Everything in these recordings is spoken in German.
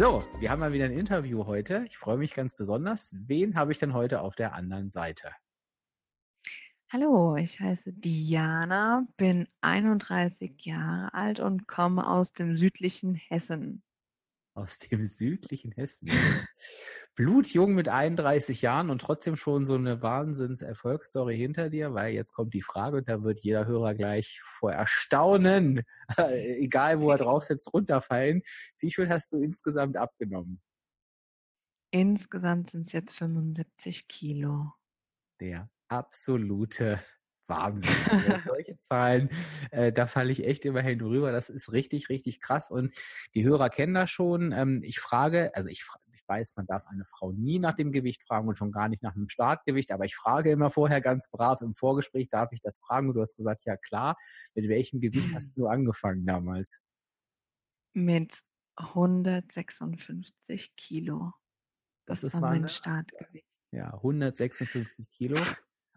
So, wir haben mal wieder ein Interview heute. Ich freue mich ganz besonders. Wen habe ich denn heute auf der anderen Seite? Hallo, ich heiße Diana, bin 31 Jahre alt und komme aus dem südlichen Hessen aus dem südlichen Hessen. Blutjung mit 31 Jahren und trotzdem schon so eine Wahnsinns-Erfolgsstory hinter dir, weil jetzt kommt die Frage und da wird jeder Hörer gleich vor Erstaunen, egal wo er drauf sitzt, runterfallen. Wie viel hast du insgesamt abgenommen? Insgesamt sind es jetzt 75 Kilo. Der absolute Wahnsinn. Also solche Zahlen, äh, da falle ich echt immerhin drüber. Das ist richtig, richtig krass. Und die Hörer kennen das schon. Ähm, ich frage, also ich, ich weiß, man darf eine Frau nie nach dem Gewicht fragen und schon gar nicht nach einem Startgewicht, aber ich frage immer vorher ganz brav im Vorgespräch, darf ich das fragen? Und du hast gesagt, ja klar. Mit welchem Gewicht hast du angefangen damals? Mit 156 Kilo. Das, das war mein Startgewicht. Ja, 156 Kilo.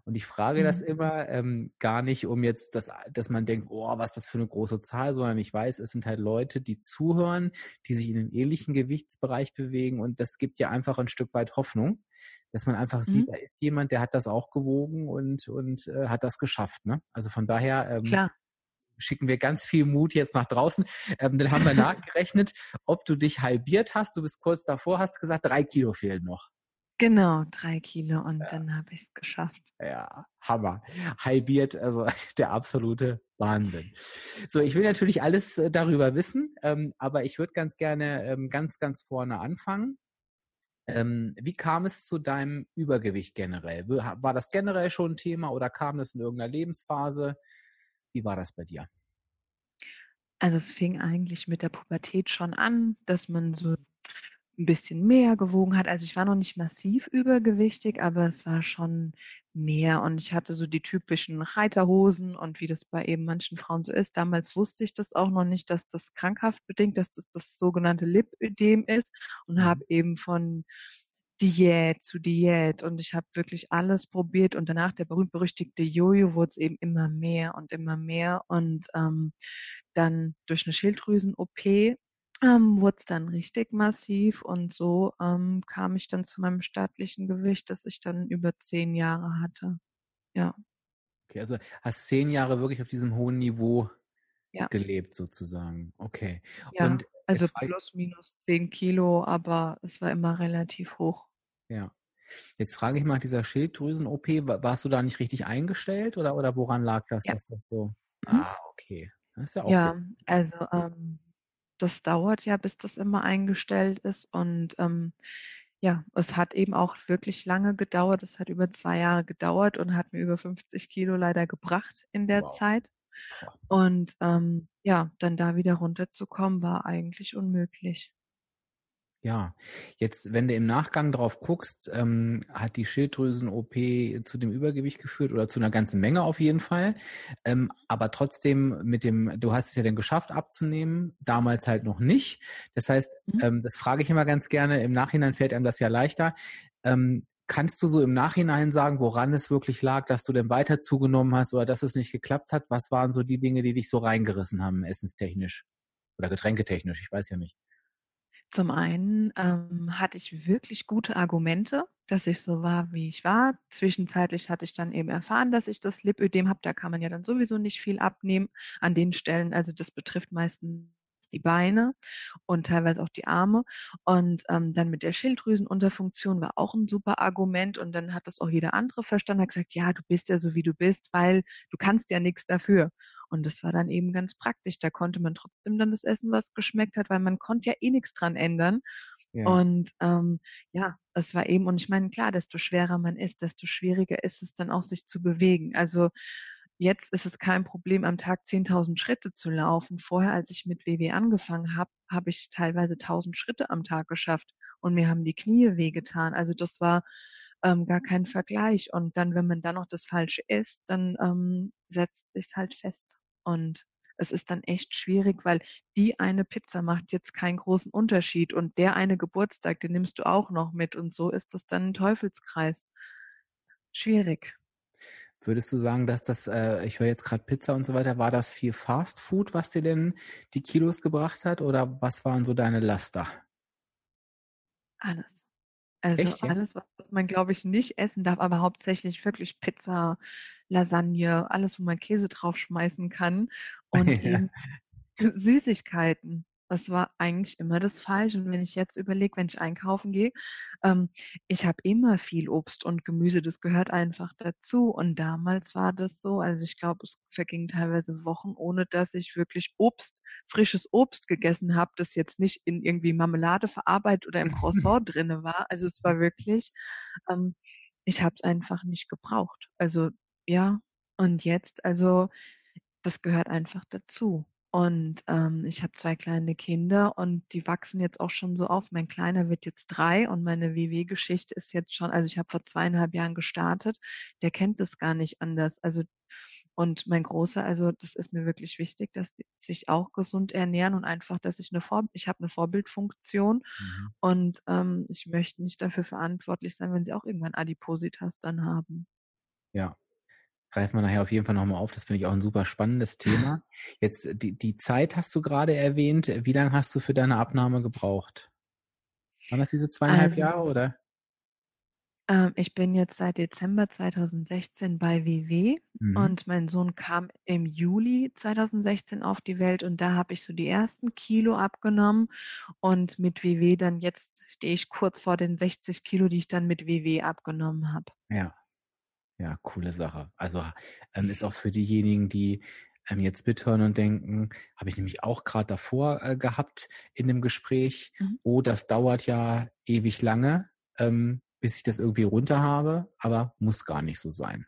Und ich frage mhm. das immer ähm, gar nicht, um jetzt, das, dass man denkt, oh, was ist das für eine große Zahl, sondern ich weiß, es sind halt Leute, die zuhören, die sich in einem ähnlichen Gewichtsbereich bewegen und das gibt ja einfach ein Stück weit Hoffnung, dass man einfach mhm. sieht, da ist jemand, der hat das auch gewogen und, und äh, hat das geschafft. Ne? Also von daher ähm, Klar. schicken wir ganz viel Mut jetzt nach draußen. Ähm, dann haben wir nachgerechnet, ob du dich halbiert hast. Du bist kurz davor, hast gesagt, drei Kilo fehlen noch. Genau, drei Kilo und ja. dann habe ich es geschafft. Ja, Hammer. Halbiert, also der absolute Wahnsinn. So, ich will natürlich alles äh, darüber wissen, ähm, aber ich würde ganz gerne ähm, ganz, ganz vorne anfangen. Ähm, wie kam es zu deinem Übergewicht generell? War das generell schon ein Thema oder kam das in irgendeiner Lebensphase? Wie war das bei dir? Also es fing eigentlich mit der Pubertät schon an, dass man so ein bisschen mehr gewogen hat. Also ich war noch nicht massiv übergewichtig, aber es war schon mehr und ich hatte so die typischen Reiterhosen und wie das bei eben manchen Frauen so ist. Damals wusste ich das auch noch nicht, dass das krankhaft bedingt, dass das das sogenannte Lipödem ist und mhm. habe eben von Diät zu Diät und ich habe wirklich alles probiert und danach der berühmt-berüchtigte Jojo wurde es eben immer mehr und immer mehr und ähm, dann durch eine Schilddrüsen-OP ähm, wurde es dann richtig massiv und so ähm, kam ich dann zu meinem staatlichen Gewicht, das ich dann über zehn Jahre hatte. Ja. Okay, also hast zehn Jahre wirklich auf diesem hohen Niveau ja. gelebt sozusagen. Okay. Ja, und also plus minus zehn Kilo, aber es war immer relativ hoch. Ja. Jetzt frage ich mal dieser Schilddrüsen-OP, warst du da nicht richtig eingestellt oder, oder woran lag das, ja. dass das so? Mhm. Ah, okay. Das ist ja auch ja, gut. also ähm, das dauert ja, bis das immer eingestellt ist. Und ähm, ja, es hat eben auch wirklich lange gedauert. Es hat über zwei Jahre gedauert und hat mir über 50 Kilo leider gebracht in der wow. Zeit. Und ähm, ja, dann da wieder runterzukommen, war eigentlich unmöglich. Ja, jetzt, wenn du im Nachgang drauf guckst, ähm, hat die Schilddrüsen-OP zu dem Übergewicht geführt oder zu einer ganzen Menge auf jeden Fall. Ähm, aber trotzdem mit dem, du hast es ja dann geschafft abzunehmen, damals halt noch nicht. Das heißt, mhm. ähm, das frage ich immer ganz gerne, im Nachhinein fällt einem das ja leichter. Ähm, kannst du so im Nachhinein sagen, woran es wirklich lag, dass du denn weiter zugenommen hast oder dass es nicht geklappt hat? Was waren so die Dinge, die dich so reingerissen haben, essenstechnisch oder getränketechnisch? Ich weiß ja nicht. Zum einen ähm, hatte ich wirklich gute Argumente, dass ich so war, wie ich war. Zwischenzeitlich hatte ich dann eben erfahren, dass ich das Lipödem habe. Da kann man ja dann sowieso nicht viel abnehmen an den Stellen. Also das betrifft meistens die Beine und teilweise auch die Arme. Und ähm, dann mit der Schilddrüsenunterfunktion war auch ein super Argument. Und dann hat das auch jeder andere verstanden, hat gesagt, ja, du bist ja so, wie du bist, weil du kannst ja nichts dafür. Und das war dann eben ganz praktisch. Da konnte man trotzdem dann das essen, was geschmeckt hat, weil man konnte ja eh nichts dran ändern. Ja. Und ähm, ja, es war eben, und ich meine, klar, desto schwerer man ist, desto schwieriger ist es dann auch, sich zu bewegen. Also jetzt ist es kein Problem, am Tag 10.000 Schritte zu laufen. Vorher, als ich mit WW angefangen habe, habe ich teilweise 1.000 Schritte am Tag geschafft. und mir haben die Knie wehgetan. Also das war ähm, gar kein Vergleich. Und dann, wenn man dann noch das Falsche isst, dann ähm, setzt sich halt fest. Und es ist dann echt schwierig, weil die eine Pizza macht jetzt keinen großen Unterschied und der eine Geburtstag, den nimmst du auch noch mit und so ist das dann ein Teufelskreis. Schwierig. Würdest du sagen, dass das, äh, ich höre jetzt gerade Pizza und so weiter, war das viel Fast Food, was dir denn die Kilos gebracht hat oder was waren so deine Laster? Alles. Also Echt, ja? alles, was man, glaube ich, nicht essen darf, aber hauptsächlich wirklich Pizza, Lasagne, alles, wo man Käse draufschmeißen kann und ja. eben Süßigkeiten das war eigentlich immer das Falsche. Und wenn ich jetzt überlege, wenn ich einkaufen gehe, ähm, ich habe immer viel Obst und Gemüse, das gehört einfach dazu. Und damals war das so, also ich glaube, es vergingen teilweise Wochen, ohne dass ich wirklich Obst, frisches Obst gegessen habe, das jetzt nicht in irgendwie Marmelade verarbeitet oder im Croissant drinne war. Also es war wirklich, ähm, ich habe es einfach nicht gebraucht. Also ja, und jetzt, also das gehört einfach dazu. Und ähm, ich habe zwei kleine Kinder und die wachsen jetzt auch schon so auf. Mein Kleiner wird jetzt drei und meine WW-Geschichte ist jetzt schon, also ich habe vor zweieinhalb Jahren gestartet, der kennt das gar nicht anders. Also und mein Großer, also das ist mir wirklich wichtig, dass die sich auch gesund ernähren und einfach, dass ich eine Vor ich habe eine Vorbildfunktion mhm. und ähm, ich möchte nicht dafür verantwortlich sein, wenn sie auch irgendwann Adipositas dann haben. Ja, greifen wir nachher auf jeden Fall nochmal auf. Das finde ich auch ein super spannendes Thema. Jetzt, die, die Zeit hast du gerade erwähnt. Wie lange hast du für deine Abnahme gebraucht? Waren das diese zweieinhalb also, Jahre oder? Ähm, ich bin jetzt seit Dezember 2016 bei WW mhm. und mein Sohn kam im Juli 2016 auf die Welt und da habe ich so die ersten Kilo abgenommen und mit WW dann jetzt stehe ich kurz vor den 60 Kilo, die ich dann mit WW abgenommen habe. Ja, ja, coole Sache. Also ähm, ist auch für diejenigen, die ähm, jetzt mithören und denken, habe ich nämlich auch gerade davor äh, gehabt in dem Gespräch, mhm. oh, das dauert ja ewig lange, ähm, bis ich das irgendwie runter habe, aber muss gar nicht so sein.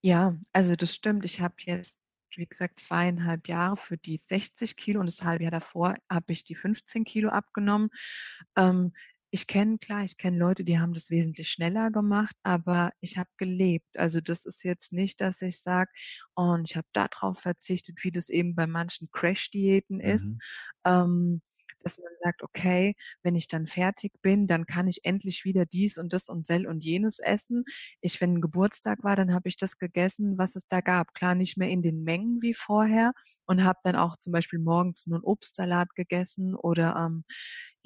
Ja, also das stimmt. Ich habe jetzt, wie gesagt, zweieinhalb Jahre für die 60 Kilo und das halbe Jahr davor habe ich die 15 Kilo abgenommen. Ähm, ich kenne, klar, ich kenne Leute, die haben das wesentlich schneller gemacht, aber ich habe gelebt. Also das ist jetzt nicht, dass ich sage, oh, und ich habe darauf verzichtet, wie das eben bei manchen Crash-Diäten ist. Mhm. Ähm, dass man sagt, okay, wenn ich dann fertig bin, dann kann ich endlich wieder dies und das und sel und jenes essen. Ich, wenn ein Geburtstag war, dann habe ich das gegessen, was es da gab. Klar, nicht mehr in den Mengen wie vorher und habe dann auch zum Beispiel morgens nur einen Obstsalat gegessen oder ähm,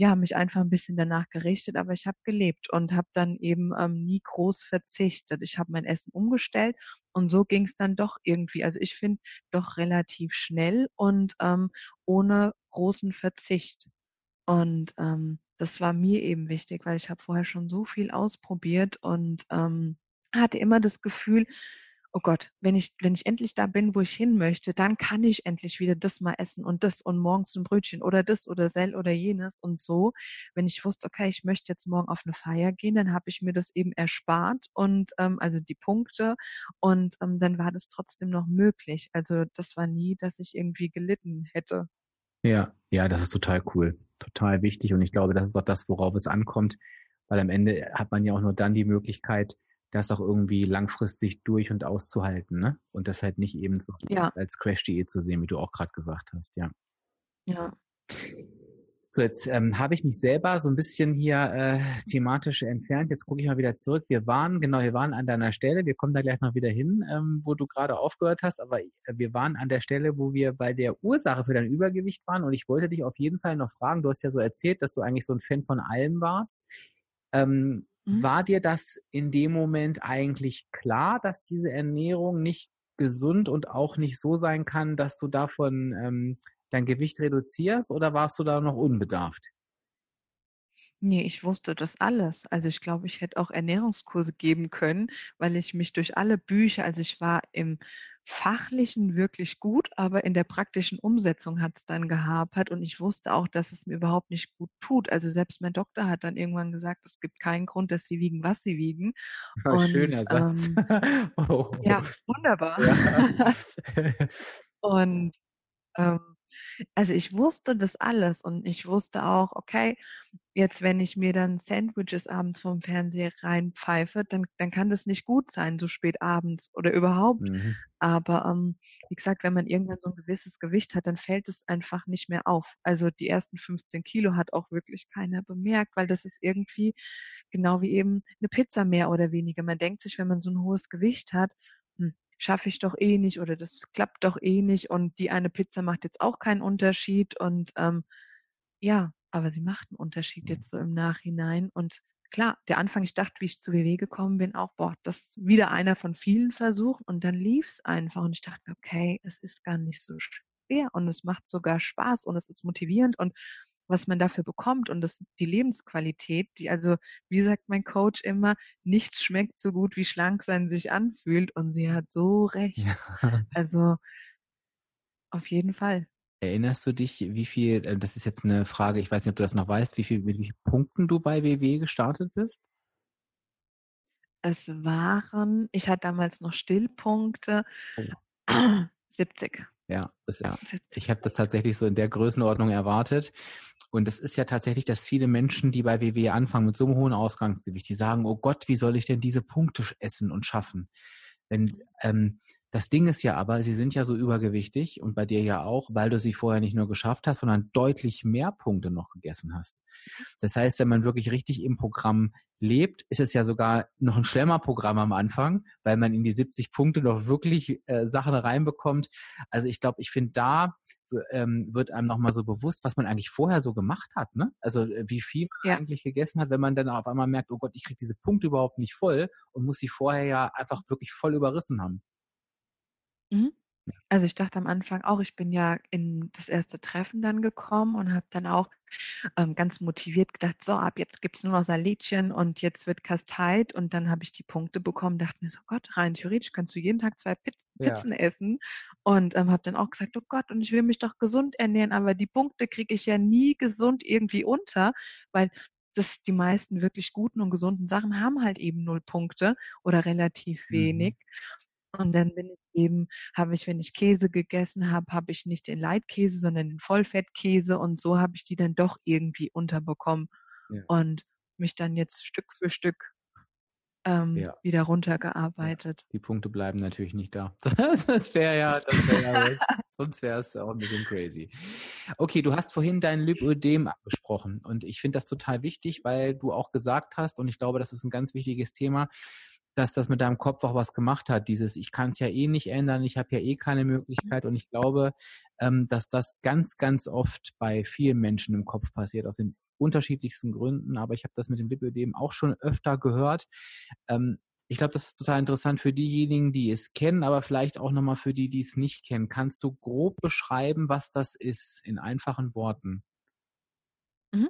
ja, mich einfach ein bisschen danach gerichtet, aber ich habe gelebt und habe dann eben ähm, nie groß verzichtet. Ich habe mein Essen umgestellt und so ging es dann doch irgendwie. Also ich finde doch relativ schnell und ähm, ohne großen Verzicht. Und ähm, das war mir eben wichtig, weil ich habe vorher schon so viel ausprobiert und ähm, hatte immer das Gefühl, oh Gott, wenn ich, wenn ich endlich da bin, wo ich hin möchte, dann kann ich endlich wieder das mal essen und das und morgens ein Brötchen oder das oder sel oder jenes und so. Wenn ich wusste, okay, ich möchte jetzt morgen auf eine Feier gehen, dann habe ich mir das eben erspart und ähm, also die Punkte und ähm, dann war das trotzdem noch möglich. Also das war nie, dass ich irgendwie gelitten hätte. Ja, ja, das ist total cool, total wichtig und ich glaube, das ist auch das, worauf es ankommt, weil am Ende hat man ja auch nur dann die Möglichkeit, das auch irgendwie langfristig durch und auszuhalten, ne? Und das halt nicht eben so ja. als Crash-Diät zu sehen, wie du auch gerade gesagt hast, ja. Ja. So, jetzt ähm, habe ich mich selber so ein bisschen hier äh, thematisch entfernt. Jetzt gucke ich mal wieder zurück. Wir waren, genau, wir waren an deiner Stelle. Wir kommen da gleich noch wieder hin, ähm, wo du gerade aufgehört hast. Aber äh, wir waren an der Stelle, wo wir bei der Ursache für dein Übergewicht waren. Und ich wollte dich auf jeden Fall noch fragen. Du hast ja so erzählt, dass du eigentlich so ein Fan von allem warst. Ähm, Mhm. War dir das in dem Moment eigentlich klar, dass diese Ernährung nicht gesund und auch nicht so sein kann, dass du davon ähm, dein Gewicht reduzierst oder warst du da noch unbedarft? Nee, ich wusste das alles. Also ich glaube, ich hätte auch Ernährungskurse geben können, weil ich mich durch alle Bücher, also ich war im Fachlichen wirklich gut, aber in der praktischen Umsetzung hat es dann gehapert und ich wusste auch, dass es mir überhaupt nicht gut tut. Also selbst mein Doktor hat dann irgendwann gesagt, es gibt keinen Grund, dass sie wiegen, was sie wiegen. Ja, und, schöner Satz. Ähm, oh. Ja, wunderbar. Ja. und ähm, Also ich wusste das alles und ich wusste auch, okay, jetzt wenn ich mir dann Sandwiches abends vom Fernseher reinpfeife, dann, dann kann das nicht gut sein, so spät abends oder überhaupt. Mhm. Aber ähm, wie gesagt, wenn man irgendwann so ein gewisses Gewicht hat, dann fällt es einfach nicht mehr auf. Also die ersten 15 Kilo hat auch wirklich keiner bemerkt, weil das ist irgendwie genau wie eben eine Pizza mehr oder weniger. Man denkt sich, wenn man so ein hohes Gewicht hat, schaffe ich doch eh nicht oder das klappt doch eh nicht und die eine Pizza macht jetzt auch keinen Unterschied und ähm, ja, aber sie macht einen Unterschied jetzt so im Nachhinein und klar, der Anfang, ich dachte, wie ich zu WW gekommen bin, auch, boah, das ist wieder einer von vielen Versuchen und dann lief es einfach und ich dachte, okay, es ist gar nicht so schwer und es macht sogar Spaß und es ist motivierend und was man dafür bekommt und das, die Lebensqualität, die also, wie sagt mein Coach immer, nichts schmeckt so gut, wie schlank sein sich anfühlt und sie hat so recht. Also auf jeden Fall. Erinnerst du dich, wie viel, äh, das ist jetzt eine Frage, ich weiß nicht, ob du das noch weißt, wie viel, mit wie vielen Punkten du bei WW gestartet bist? Es waren, ich hatte damals noch Stillpunkte, oh. 70. Ja, das, ja. ich habe das tatsächlich so in der Größenordnung erwartet. Und das ist ja tatsächlich, dass viele Menschen, die bei WWE anfangen mit so einem hohen Ausgangsgewicht, die sagen, oh Gott, wie soll ich denn diese Punkte essen und schaffen? Wenn, ähm, das Ding ist ja aber, sie sind ja so übergewichtig und bei dir ja auch, weil du sie vorher nicht nur geschafft hast, sondern deutlich mehr Punkte noch gegessen hast. Das heißt, wenn man wirklich richtig im Programm lebt, ist es ja sogar noch ein Schlemmerprogramm am Anfang, weil man in die 70 Punkte noch wirklich äh, Sachen reinbekommt. Also ich glaube, ich finde, da ähm, wird einem nochmal so bewusst, was man eigentlich vorher so gemacht hat. Ne? Also äh, wie viel man ja. eigentlich gegessen hat, wenn man dann auf einmal merkt, oh Gott, ich kriege diese Punkte überhaupt nicht voll und muss sie vorher ja einfach wirklich voll überrissen haben. Mhm. Also ich dachte am Anfang auch, ich bin ja in das erste Treffen dann gekommen und habe dann auch ähm, ganz motiviert gedacht, so ab jetzt gibt es nur noch Salätchen und jetzt wird Kasteit und dann habe ich die Punkte bekommen, dachte mir so, Gott, rein theoretisch kannst du jeden Tag zwei Piz Pizzen ja. essen und ähm, habe dann auch gesagt, oh Gott, und ich will mich doch gesund ernähren, aber die Punkte kriege ich ja nie gesund irgendwie unter, weil das, die meisten wirklich guten und gesunden Sachen haben halt eben null Punkte oder relativ mhm. wenig. Mhm. Und dann bin ich eben, habe ich, wenn ich Käse gegessen habe, habe ich nicht den Leitkäse, sondern den Vollfettkäse und so habe ich die dann doch irgendwie unterbekommen ja. und mich dann jetzt Stück für Stück ähm, ja. wieder runtergearbeitet. Ja. Die Punkte bleiben natürlich nicht da. das wäre ja, das wär ja sonst wäre es auch ein bisschen crazy. Okay, du hast vorhin dein Lipödem angesprochen und ich finde das total wichtig, weil du auch gesagt hast, und ich glaube, das ist ein ganz wichtiges Thema, dass das mit deinem Kopf auch was gemacht hat. Dieses, ich kann es ja eh nicht ändern, ich habe ja eh keine Möglichkeit. Und ich glaube, ähm, dass das ganz, ganz oft bei vielen Menschen im Kopf passiert, aus den unterschiedlichsten Gründen. Aber ich habe das mit dem Lipödem auch schon öfter gehört. Ähm, ich glaube, das ist total interessant für diejenigen, die es kennen, aber vielleicht auch nochmal für die, die es nicht kennen. Kannst du grob beschreiben, was das ist, in einfachen Worten? Mhm.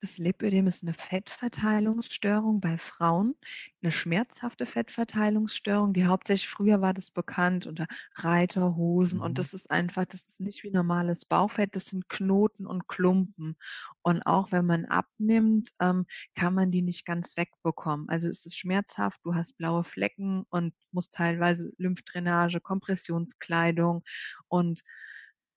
Das Lipödem ist eine Fettverteilungsstörung bei Frauen, eine schmerzhafte Fettverteilungsstörung, die hauptsächlich früher war das bekannt unter Reiterhosen und mhm. das ist einfach, das ist nicht wie normales Bauchfett, das sind Knoten und Klumpen. Und auch wenn man abnimmt, ähm, kann man die nicht ganz wegbekommen. Also es ist schmerzhaft, du hast blaue Flecken und musst teilweise Lymphdrainage, Kompressionskleidung und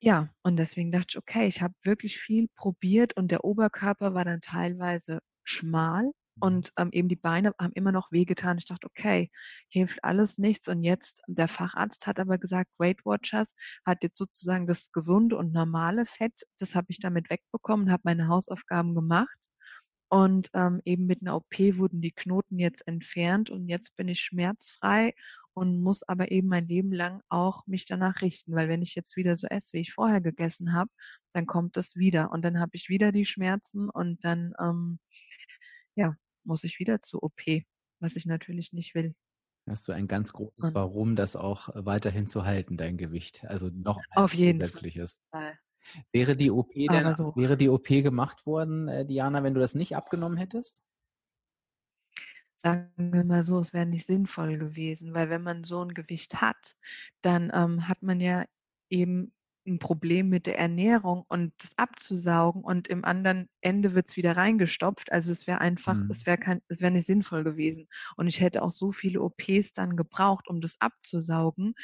ja, und deswegen dachte ich, okay, ich habe wirklich viel probiert und der Oberkörper war dann teilweise schmal mhm. und ähm, eben die Beine haben immer noch wehgetan. Ich dachte, okay, hilft alles nichts. Und jetzt, der Facharzt hat aber gesagt, Weight Watchers hat jetzt sozusagen das gesunde und normale Fett, das habe ich damit wegbekommen, habe meine Hausaufgaben gemacht. Und ähm, eben mit einer OP wurden die Knoten jetzt entfernt und jetzt bin ich schmerzfrei und muss aber eben mein Leben lang auch mich danach richten, weil wenn ich jetzt wieder so esse, wie ich vorher gegessen habe, dann kommt das wieder und dann habe ich wieder die Schmerzen und dann ähm, ja muss ich wieder zur OP, was ich natürlich nicht will. Hast du ein ganz großes und, Warum, das auch weiterhin zu halten, dein Gewicht, also noch auf jeden zusätzliches. Fall. Wäre die OP denn, so. wäre die OP gemacht worden, äh, Diana, wenn du das nicht abgenommen hättest? Sagen wir mal so, es wäre nicht sinnvoll gewesen, weil wenn man so ein Gewicht hat, dann ähm, hat man ja eben ein Problem mit der Ernährung und das abzusaugen und im anderen Ende wird es wieder reingestopft. Also es wäre einfach, mhm. es wäre kein, es wäre nicht sinnvoll gewesen. Und ich hätte auch so viele OPs dann gebraucht, um das abzusaugen.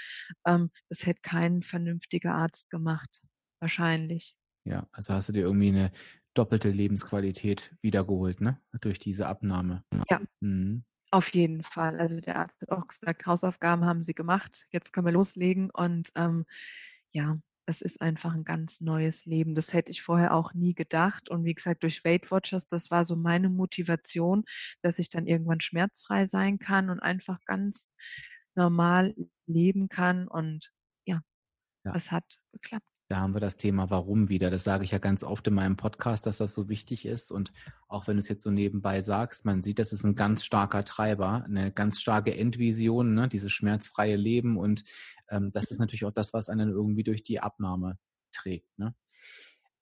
Ähm, das hätte kein vernünftiger Arzt gemacht. wahrscheinlich. Ja, also hast du dir irgendwie eine doppelte Lebensqualität wiedergeholt, ne? Durch diese Abnahme. Ja. Mhm. Auf jeden Fall. Also der Arzt hat auch gesagt, Hausaufgaben haben sie gemacht, jetzt können wir loslegen. Und ähm, ja, es ist einfach ein ganz neues Leben. Das hätte ich vorher auch nie gedacht. Und wie gesagt, durch Weight Watchers, das war so meine Motivation, dass ich dann irgendwann schmerzfrei sein kann und einfach ganz normal leben kann. Und ja, ja. es hat geklappt. Da haben wir das Thema Warum wieder. Das sage ich ja ganz oft in meinem Podcast, dass das so wichtig ist. Und auch wenn du es jetzt so nebenbei sagst, man sieht, das ist ein ganz starker Treiber, eine ganz starke Endvision, ne? dieses schmerzfreie Leben. Und ähm, das ist natürlich auch das, was einen irgendwie durch die Abnahme trägt. Ne?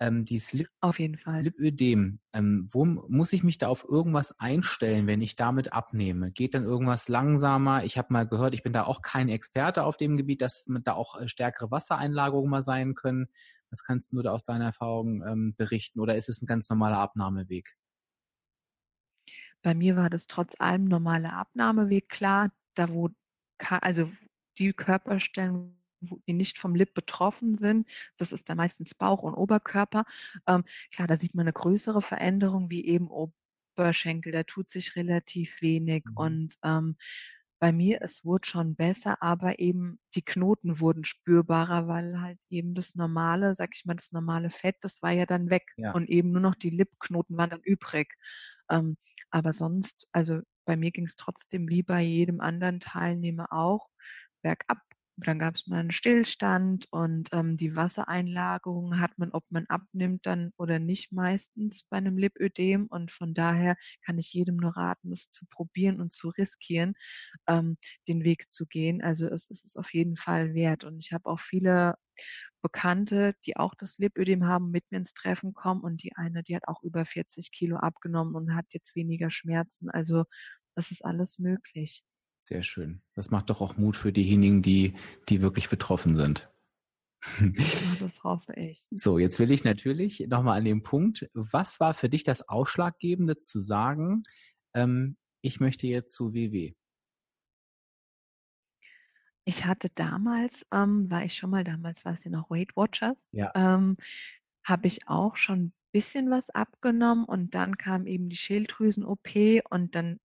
Ähm, dieses Lip auf jeden Fall. Lipödem, ähm, wo muss ich mich da auf irgendwas einstellen, wenn ich damit abnehme? Geht dann irgendwas langsamer? Ich habe mal gehört, ich bin da auch kein Experte auf dem Gebiet, dass da auch äh, stärkere Wassereinlagerungen mal sein können. Was kannst du da aus deiner Erfahrung ähm, berichten? Oder ist es ein ganz normaler Abnahmeweg? Bei mir war das trotz allem normaler Abnahmeweg klar, da wo also die Körperstellen, die nicht vom Lip betroffen sind. Das ist dann meistens Bauch und Oberkörper. Ähm, klar, da sieht man eine größere Veränderung, wie eben Oberschenkel. Da tut sich relativ wenig. Mhm. Und ähm, bei mir, es wurde schon besser, aber eben die Knoten wurden spürbarer, weil halt eben das normale, sag ich mal, das normale Fett, das war ja dann weg. Ja. Und eben nur noch die Lipknoten waren dann übrig. Ähm, aber sonst, also bei mir ging es trotzdem wie bei jedem anderen Teilnehmer auch bergab dann gab es mal einen Stillstand und ähm, die Wassereinlagerung hat man, ob man abnimmt dann oder nicht meistens bei einem Lipödem und von daher kann ich jedem nur raten, es zu probieren und zu riskieren, ähm, den Weg zu gehen. Also es, es ist auf jeden Fall wert und ich habe auch viele Bekannte, die auch das Lipödem haben, mit mir ins Treffen kommen und die eine, die hat auch über 40 Kilo abgenommen und hat jetzt weniger Schmerzen. Also das ist alles möglich. Sehr schön. Das macht doch auch Mut für diejenigen, die, die wirklich betroffen sind. Ja, das hoffe ich. So, jetzt will ich natürlich nochmal an den Punkt, was war für dich das Ausschlaggebende zu sagen, ähm, ich möchte jetzt zu WW? Ich hatte damals, ähm, war ich schon mal, damals war es ja noch Weight Watchers, ja. ähm, habe ich auch schon ein bisschen was abgenommen und dann kam eben die Schilddrüsen-OP und dann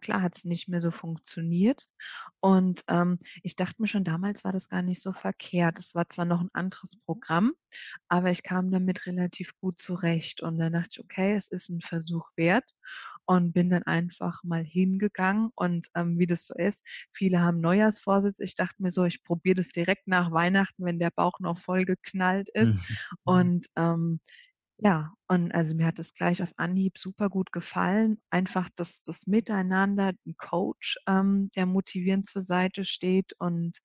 klar hat es nicht mehr so funktioniert. Und ähm, ich dachte mir schon, damals war das gar nicht so verkehrt. Es war zwar noch ein anderes Programm, aber ich kam damit relativ gut zurecht. Und dann dachte ich, okay, es ist ein Versuch wert und bin dann einfach mal hingegangen. Und ähm, wie das so ist, viele haben Neujahrsvorsitz. Ich dachte mir so, ich probiere das direkt nach Weihnachten, wenn der Bauch noch voll geknallt ist. Mhm. und ähm, ja, und also mir hat es gleich auf Anhieb super gut gefallen. Einfach das, das Miteinander, ein Coach, ähm, der motivierend zur Seite steht. Und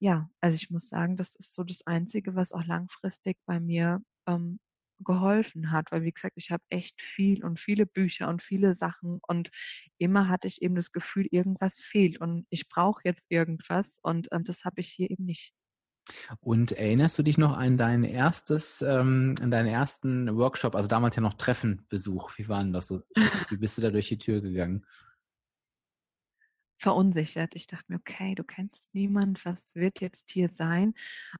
ja, also ich muss sagen, das ist so das Einzige, was auch langfristig bei mir ähm, geholfen hat, weil wie gesagt, ich habe echt viel und viele Bücher und viele Sachen und immer hatte ich eben das Gefühl, irgendwas fehlt und ich brauche jetzt irgendwas und ähm, das habe ich hier eben nicht. Und erinnerst du dich noch an dein erstes, ähm, an deinen ersten Workshop, also damals ja noch Treffenbesuch? Wie war denn das so? Wie bist du da durch die Tür gegangen? Verunsichert. Ich dachte mir, okay, du kennst niemand, was wird jetzt hier sein?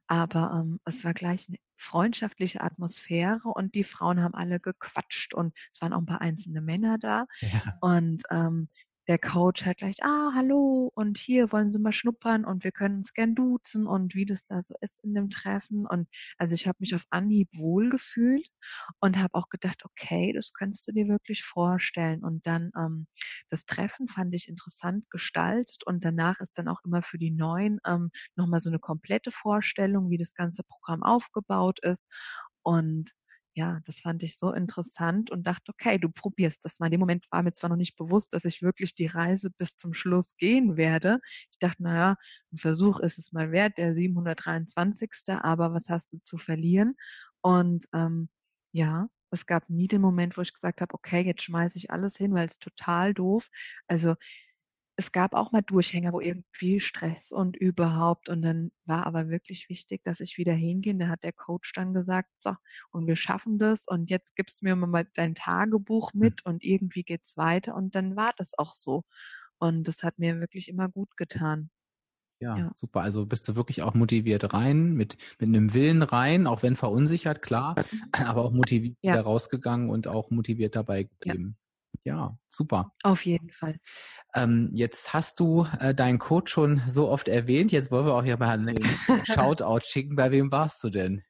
Aber ähm, es war gleich eine freundschaftliche Atmosphäre und die Frauen haben alle gequatscht und es waren auch ein paar einzelne Männer da. Ja. Und ähm, der Coach halt gleich, ah, hallo und hier wollen Sie mal schnuppern und wir können uns gern duzen und wie das da so ist in dem Treffen. Und also ich habe mich auf Anhieb wohlgefühlt und habe auch gedacht, okay, das könntest du dir wirklich vorstellen. Und dann ähm, das Treffen fand ich interessant gestaltet und danach ist dann auch immer für die Neuen ähm, nochmal so eine komplette Vorstellung, wie das ganze Programm aufgebaut ist. Und ja, das fand ich so interessant und dachte, okay, du probierst das mal. In dem Moment war mir zwar noch nicht bewusst, dass ich wirklich die Reise bis zum Schluss gehen werde. Ich dachte, naja, ein Versuch ist es mal wert, der 723. Aber was hast du zu verlieren? Und ähm, ja, es gab nie den Moment, wo ich gesagt habe, okay, jetzt schmeiße ich alles hin, weil es total doof. Also es gab auch mal Durchhänger, wo irgendwie Stress und überhaupt. Und dann war aber wirklich wichtig, dass ich wieder hingehe. Da hat der Coach dann gesagt, so, und wir schaffen das. Und jetzt gibst du mir mal dein Tagebuch hm. mit und irgendwie geht's weiter. Und dann war das auch so. Und das hat mir wirklich immer gut getan. Ja, Ja. super. Also bist du wirklich auch motiviert rein, mit, mit einem Willen rein, auch wenn verunsichert, klar, aber auch motiviert Ja. rausgegangen und auch motiviert dabei geblieben. Ja, super. Auf jeden Fall. Ähm, jetzt hast du äh, deinen Coach schon so oft erwähnt. Jetzt wollen wir auch hier mal einen Shoutout schicken. Bei wem warst du denn?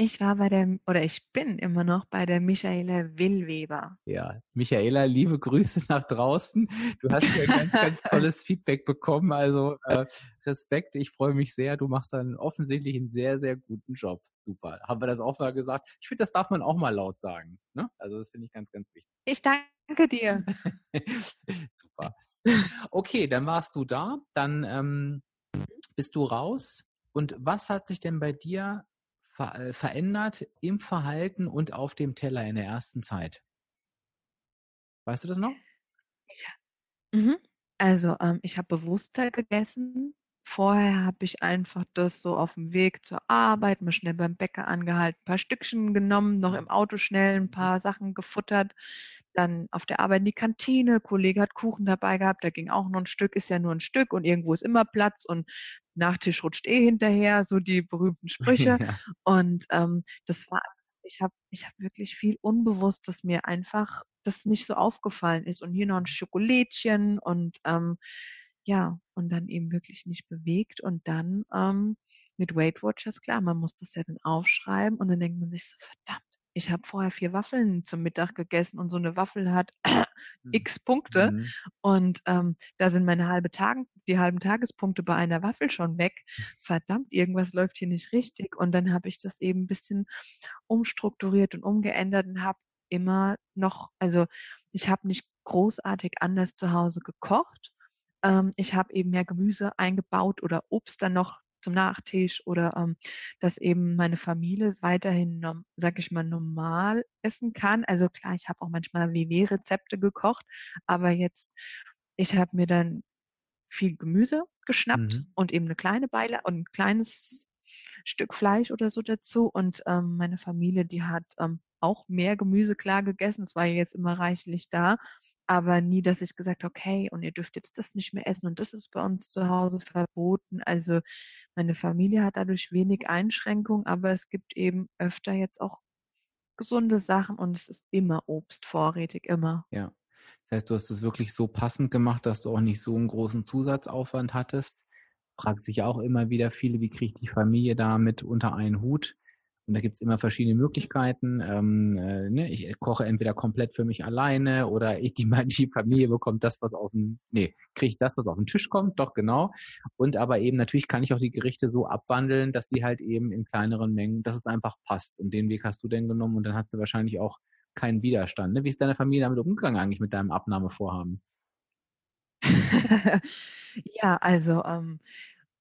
Ich war bei der, oder ich bin immer noch bei der Michaela Willweber. Ja, Michaela, liebe Grüße nach draußen. Du hast ja ganz, ganz tolles Feedback bekommen. Also äh, Respekt, ich freue mich sehr. Du machst dann offensichtlich einen sehr, sehr guten Job. Super. Haben wir das auch mal gesagt? Ich finde, das darf man auch mal laut sagen. Ne? Also das finde ich ganz, ganz wichtig. Ich danke dir. Super. Okay, dann warst du da. Dann ähm, bist du raus. Und was hat sich denn bei dir ver äh, verändert im Verhalten und auf dem Teller in der ersten Zeit? Weißt du das noch? Mhm. Also, ähm, ich habe bewusster gegessen. Vorher habe ich einfach das so auf dem Weg zur Arbeit, mal schnell beim Bäcker angehalten, ein paar Stückchen genommen, noch im Auto schnell ein paar Sachen gefuttert. Dann auf der Arbeit in die Kantine, Kollege hat Kuchen dabei gehabt, da ging auch noch ein Stück, ist ja nur ein Stück und irgendwo ist immer Platz und Nachtisch rutscht eh hinterher, so die berühmten Sprüche. ja. Und ähm, das war, ich habe ich hab wirklich viel unbewusst, dass mir einfach das nicht so aufgefallen ist. Und hier noch ein Schokolädchen und ähm, ja, und dann eben wirklich nicht bewegt. Und dann ähm, mit Weight Watchers, klar, man muss das ja dann aufschreiben und dann denkt man sich so, verdammt, ich habe vorher vier Waffeln zum Mittag gegessen und so eine Waffel hat x Punkte. Mhm. Und ähm, da sind meine halbe Tagen, die halben Tagespunkte bei einer Waffel schon weg. Verdammt, irgendwas läuft hier nicht richtig. Und dann habe ich das eben ein bisschen umstrukturiert und umgeändert und habe immer noch, also ich habe nicht großartig anders zu Hause gekocht. Ähm, ich habe eben mehr Gemüse eingebaut oder Obst dann noch zum Nachtisch oder ähm, dass eben meine Familie weiterhin, sag ich mal, normal essen kann. Also klar, ich habe auch manchmal WW-Rezepte gekocht, aber jetzt, ich habe mir dann viel Gemüse geschnappt Mhm. und eben eine kleine Beile und ein kleines Stück Fleisch oder so dazu. Und ähm, meine Familie, die hat ähm, auch mehr Gemüse klar gegessen. Es war ja jetzt immer reichlich da, aber nie, dass ich gesagt habe, okay, und ihr dürft jetzt das nicht mehr essen und das ist bei uns zu Hause verboten. Also meine Familie hat dadurch wenig Einschränkungen, aber es gibt eben öfter jetzt auch gesunde Sachen und es ist immer Obst vorrätig, immer. Ja. Das heißt, du hast es wirklich so passend gemacht, dass du auch nicht so einen großen Zusatzaufwand hattest. Fragt sich auch immer wieder viele, wie kriegt die Familie damit unter einen Hut? Und da gibt's immer verschiedene Möglichkeiten. Ähm, äh, ne? Ich koche entweder komplett für mich alleine oder ich, die, die Familie bekommt das, was auf den, nee, kriegt das, was auf den Tisch kommt, doch genau. Und aber eben natürlich kann ich auch die Gerichte so abwandeln, dass sie halt eben in kleineren Mengen, dass es einfach passt. Und den Weg hast du denn genommen und dann hat sie wahrscheinlich auch keinen Widerstand. Ne? Wie ist deine Familie damit umgegangen eigentlich mit deinem Abnahmevorhaben? Ja, also ähm,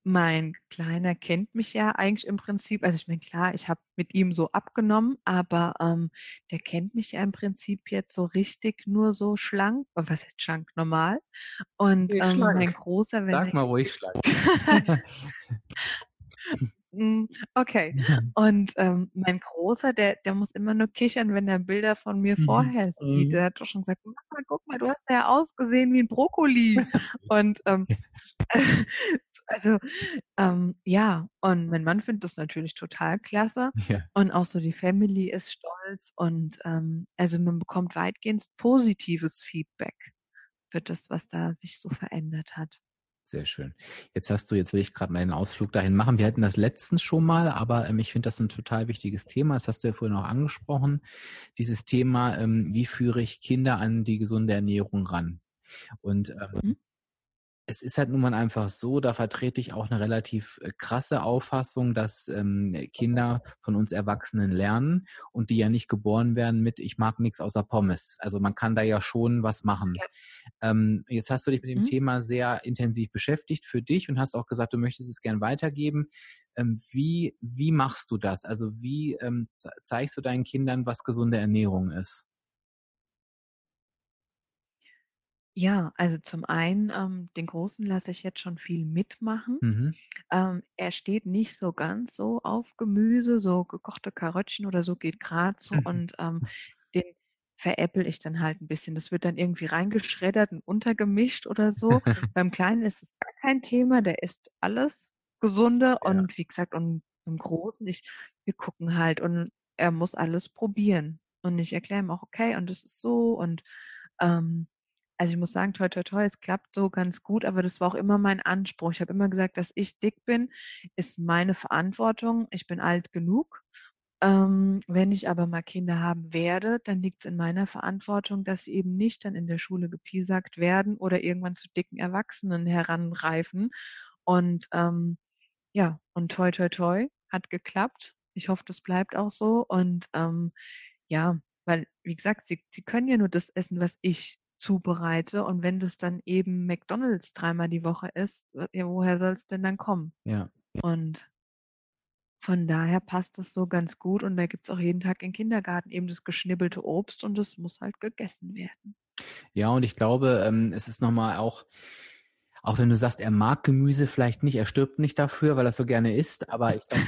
mein Kleiner kennt mich ja eigentlich im Prinzip. Also ich meine, klar, ich habe mit ihm so abgenommen, aber ähm, der kennt mich ja im Prinzip jetzt so richtig nur so schlank. Oh, Was heißt schlank? Normal. Und Nee, ähm, mein. Großer, wenn Sag mal ruhig schlank. Mm, Okay. Und ähm, mein Großer, der, der muss immer nur kichern, wenn er Bilder von mir Mhm. vorher sieht. Mhm. Der hat doch schon gesagt, Mama, guck mal, du hast ja ausgesehen wie ein Brokkoli. Und ähm, also ähm, ja, und mein Mann findet das natürlich total klasse. ja. Und auch so die Family ist stolz. Und ähm, also man bekommt weitgehend positives Feedback für das, was da sich so verändert hat. Sehr schön. Jetzt hast du, jetzt will ich gerade mal einen Ausflug dahin machen. Wir hatten das letztens schon mal, aber ähm, ich finde das ein total wichtiges Thema. Das hast du ja vorhin auch angesprochen. Dieses Thema, ähm, wie führe ich Kinder an die gesunde Ernährung ran? Und ähm, Mhm. Es ist halt nun mal einfach so, da vertrete ich auch eine relativ äh, krasse Auffassung, dass ähm, Kinder von uns Erwachsenen lernen und die ja nicht geboren werden mit, ich mag nichts außer Pommes. Also man kann da ja schon was machen. Ja. Ähm, jetzt hast du dich mit dem Mhm. Thema sehr intensiv beschäftigt für dich und hast auch gesagt, du möchtest es gern weitergeben. Ähm, wie, wie machst du das? Also wie ähm, ze- zeigst du deinen Kindern, was gesunde Ernährung ist? Ja, also zum einen, ähm, den Großen lasse ich jetzt schon viel mitmachen. Mhm. Ähm, er steht nicht so ganz so auf Gemüse, so gekochte Karottchen oder so geht gerade so. Mhm. Und ähm, den, veräpple ich dann halt ein bisschen. Das wird dann irgendwie reingeschreddert und untergemischt oder so. Beim Kleinen ist es gar kein Thema, der isst alles Gesunde Ja. und wie gesagt, und im Großen, ich, wir gucken halt und er muss alles probieren. Und ich erkläre ihm auch, okay, und das ist so und ähm, also ich muss sagen, toi toi toi, es klappt so ganz gut, aber das war auch immer mein Anspruch. Ich habe immer gesagt, dass ich dick bin, ist meine Verantwortung. Ich bin alt genug. Ähm, wenn ich aber mal Kinder haben werde, dann liegt es in meiner Verantwortung, dass sie eben nicht dann in der Schule gepiesackt werden oder irgendwann zu dicken Erwachsenen heranreifen. Und ähm, ja, und toi toi toi hat geklappt. Ich hoffe, das bleibt auch so. Und ähm, ja, weil, wie gesagt, sie, sie können ja nur das essen, was ich zubereite. Und wenn das dann eben McDonalds dreimal die Woche ist, ja, woher soll es denn dann kommen? Ja. Und von daher passt das so ganz gut. Und da gibt es auch jeden Tag im Kindergarten eben das geschnibbelte Obst und das muss halt gegessen werden. Ja, und ich glaube, ähm, es ist nochmal auch, auch wenn du sagst, er mag Gemüse vielleicht nicht, er stirbt nicht dafür, weil er es so gerne isst, aber ich glaube,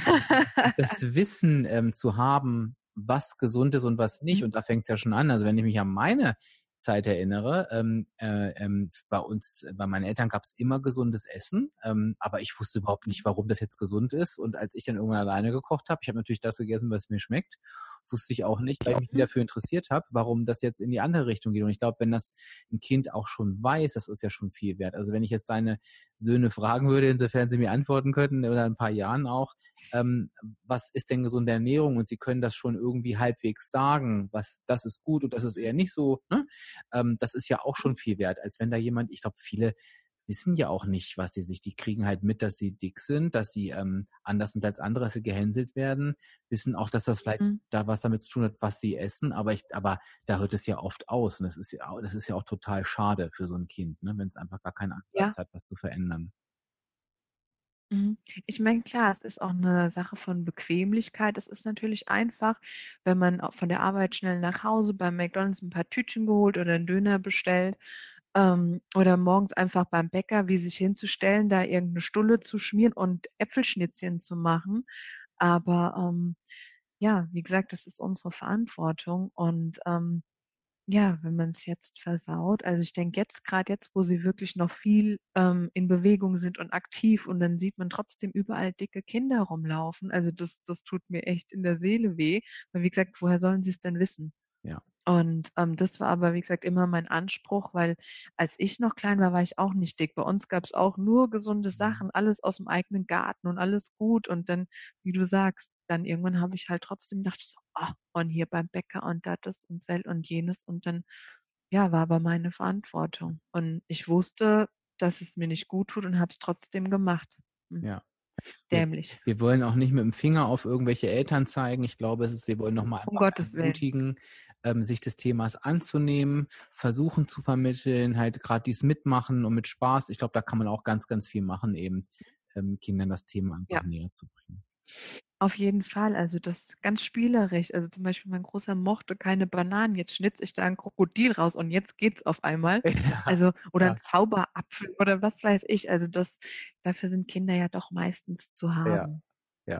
das Wissen ähm, zu haben, was gesund ist und was nicht, Mhm. und da fängt es ja schon an. Also wenn ich mich an meine Zeit erinnere, ähm, äh, ähm, bei uns, bei meinen Eltern gab es immer gesundes Essen, ähm, aber ich wusste überhaupt nicht, warum das jetzt gesund ist. Und als ich dann irgendwann alleine gekocht habe, ich habe natürlich das gegessen, was mir schmeckt, wusste ich auch nicht, weil ich mich Mhm. dafür interessiert habe, warum das jetzt in die andere Richtung geht. Und ich glaube, wenn das ein Kind auch schon weiß, das ist ja schon viel wert. Also wenn ich jetzt deine Söhne fragen würde, insofern sie mir antworten könnten oder in ein paar Jahren auch, ähm, was ist denn gesunde Ernährung? Und sie können das schon irgendwie halbwegs sagen, was das ist gut und das ist eher nicht so. Ne? Ähm, das ist ja auch schon viel wert, als wenn da jemand, ich glaube, viele wissen ja auch nicht, was sie sich, die kriegen halt mit, dass sie dick sind, dass sie ähm, anders sind als andere, dass sie gehänselt werden, wissen auch, dass das vielleicht Mhm. da was damit zu tun hat, was sie essen, aber ich, aber da hört es ja oft aus und das ist ja, auch- das ist ja auch total schade für so ein Kind, ne, wenn es einfach gar keinen Ansatz hat, was zu verändern. Mhm. Ich meine, klar, es ist auch eine Sache von Bequemlichkeit. Es ist natürlich einfach, wenn man von der Arbeit schnell nach Hause beim McDonald's ein paar Tütchen geholt oder einen Döner bestellt, ähm, oder morgens einfach beim Bäcker, wie sich hinzustellen, da irgendeine Stulle zu schmieren und Äpfelschnitzchen zu machen. Aber ähm, ja, wie gesagt, das ist unsere Verantwortung und ähm, ja, wenn man es jetzt versaut, also ich denke jetzt gerade jetzt, wo sie wirklich noch viel ähm, in Bewegung sind und aktiv und dann sieht man trotzdem überall dicke Kinder rumlaufen. Also das, das tut mir echt in der Seele weh, weil wie gesagt, woher sollen sie es denn wissen? Ja. Und ähm, das war aber, wie gesagt, immer mein Anspruch, weil als ich noch klein war, war ich auch nicht dick. Bei uns gab es auch nur gesunde Sachen, alles aus dem eigenen Garten und alles gut. Und dann, wie du sagst, dann irgendwann habe ich halt trotzdem gedacht, so, ah, und hier beim Bäcker und das und sel und jenes. Und dann, ja, war aber meine Verantwortung. Und ich wusste, dass es mir nicht gut tut und habe es trotzdem gemacht. Hm, Ja. Dämlich. Wir wollen auch nicht mit dem Finger auf irgendwelche Eltern zeigen. Ich glaube, es ist, wir wollen nochmal Um ermutigen, ähm, sich des Themas anzunehmen, versuchen zu vermitteln, halt gerade dies mitmachen und mit Spaß. Ich glaube, da kann man auch ganz, ganz viel machen, eben ähm, Kindern das Thema einfach Ja. näher zu bringen. Auf jeden Fall, also das ganz spielerisch. Also zum Beispiel mein Großer mochte keine Bananen, jetzt schnitze ich da ein Krokodil raus und jetzt geht's auf einmal. Ja, Also, oder ja. ein Zauberapfel oder was weiß ich. Also das, dafür sind Kinder ja doch meistens zu haben. Ja,